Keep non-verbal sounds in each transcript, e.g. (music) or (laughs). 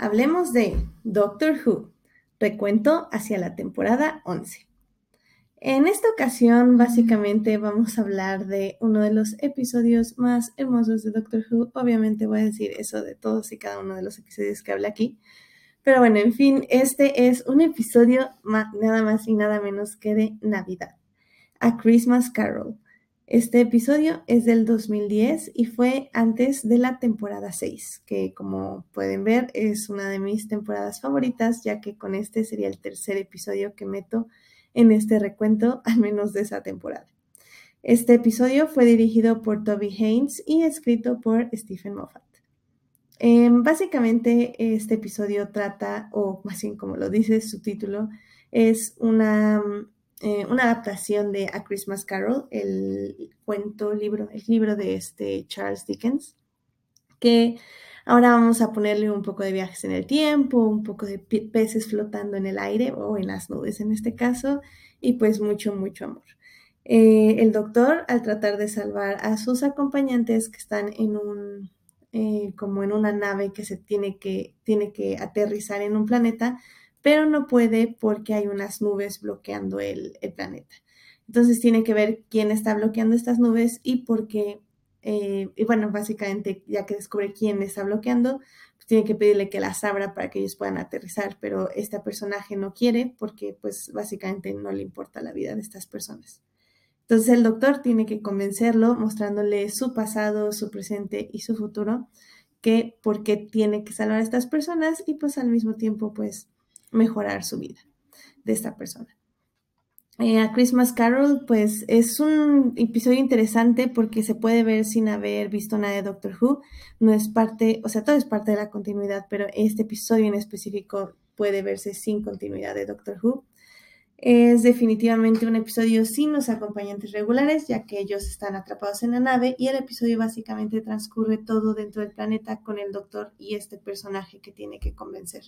Hablemos de Doctor Who, recuento hacia la temporada 11. En esta ocasión, básicamente, vamos a hablar de uno de los episodios más hermosos de Doctor Who. Obviamente voy a decir eso de todos y cada uno de los episodios que habla aquí. Pero bueno, en fin, este es un episodio nada más y nada menos que de Navidad. A Christmas Carol. Este episodio es del 2010 y fue antes de la temporada 6, que como pueden ver es una de mis temporadas favoritas, ya que con este sería el tercer episodio que meto en este recuento, (laughs) al menos de esa temporada. Este episodio fue dirigido por Toby Haynes y escrito por Stephen Moffat. Em, básicamente este episodio trata, o más bien como lo dice su título, es una eh, una adaptación de A Christmas Carol, el cuento, libro, el libro de este Charles Dickens, que ahora vamos a ponerle un poco de viajes en el tiempo, un poco de peces flotando en el aire o en las nubes en este caso, y pues mucho, mucho amor. Eh, el doctor, al tratar de salvar a sus acompañantes que están en un, eh, como en una nave que se tiene que, tiene que aterrizar en un planeta, pero no puede porque hay unas nubes bloqueando el, planeta. Entonces tiene que ver quién está bloqueando estas nubes y por qué, eh, y bueno, básicamente ya que descubre quién está bloqueando, pues tiene que pedirle que las abra para que ellos puedan aterrizar, pero este personaje no quiere porque pues básicamente no le importa la vida de estas personas. Entonces el doctor tiene que convencerlo mostrándole su pasado, su presente y su futuro, que por qué tiene que salvar a estas personas y pues al mismo tiempo pues mejorar su vida de esta persona. Eh, a Christmas Carol, pues es un episodio interesante porque se puede ver sin haber visto nada de Doctor Who. No es parte, o sea, todo es parte de la continuidad, pero este episodio en específico puede verse sin continuidad de Doctor Who. Es definitivamente un episodio sin los acompañantes regulares, ya que ellos están atrapados en la nave y el episodio básicamente transcurre todo dentro del planeta con el doctor y este personaje que tiene que convencer.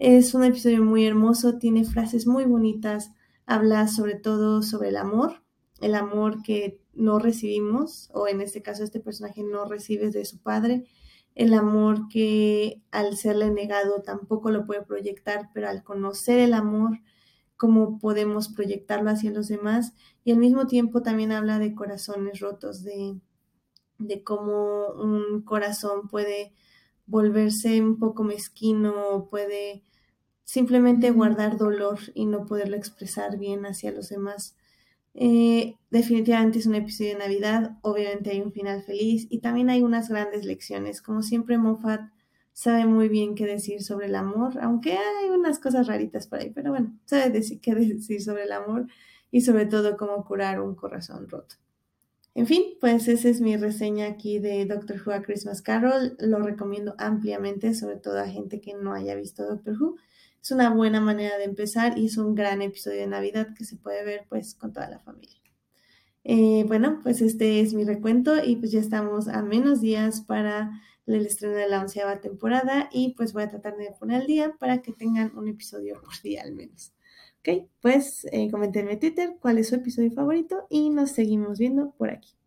Es un episodio muy hermoso, tiene frases muy bonitas, habla sobre todo sobre el amor, el amor que no recibimos, o en este caso este personaje no recibe de su padre, el amor que al serle negado tampoco lo puede proyectar, pero al conocer el amor, cómo podemos proyectarlo hacia los demás, y al mismo tiempo también habla de corazones rotos, de, de cómo un corazón puede volverse un poco mezquino, puede simplemente guardar dolor y no poderlo expresar bien hacia los demás. Eh, definitivamente es un episodio de Navidad, obviamente hay un final feliz y también hay unas grandes lecciones. Como siempre, Moffat sabe muy bien qué decir sobre el amor, aunque hay unas cosas raritas por ahí, pero bueno, sabe decir, qué (laughs) decir sobre el amor y sobre todo cómo curar un corazón roto. En fin, pues esa es mi reseña aquí de Doctor Who a Christmas Carol. Lo recomiendo ampliamente, sobre todo a gente que no haya visto Doctor Who es una buena manera de empezar y es un gran episodio de Navidad que se puede ver pues con toda la familia. Eh, bueno, pues este es mi recuento y pues ya estamos a menos días para el estreno de la onceava temporada y pues voy a tratar de poner el día para que tengan un episodio por día al menos. Ok, pues eh, en Twitter cuál es su episodio favorito y nos seguimos viendo por aquí.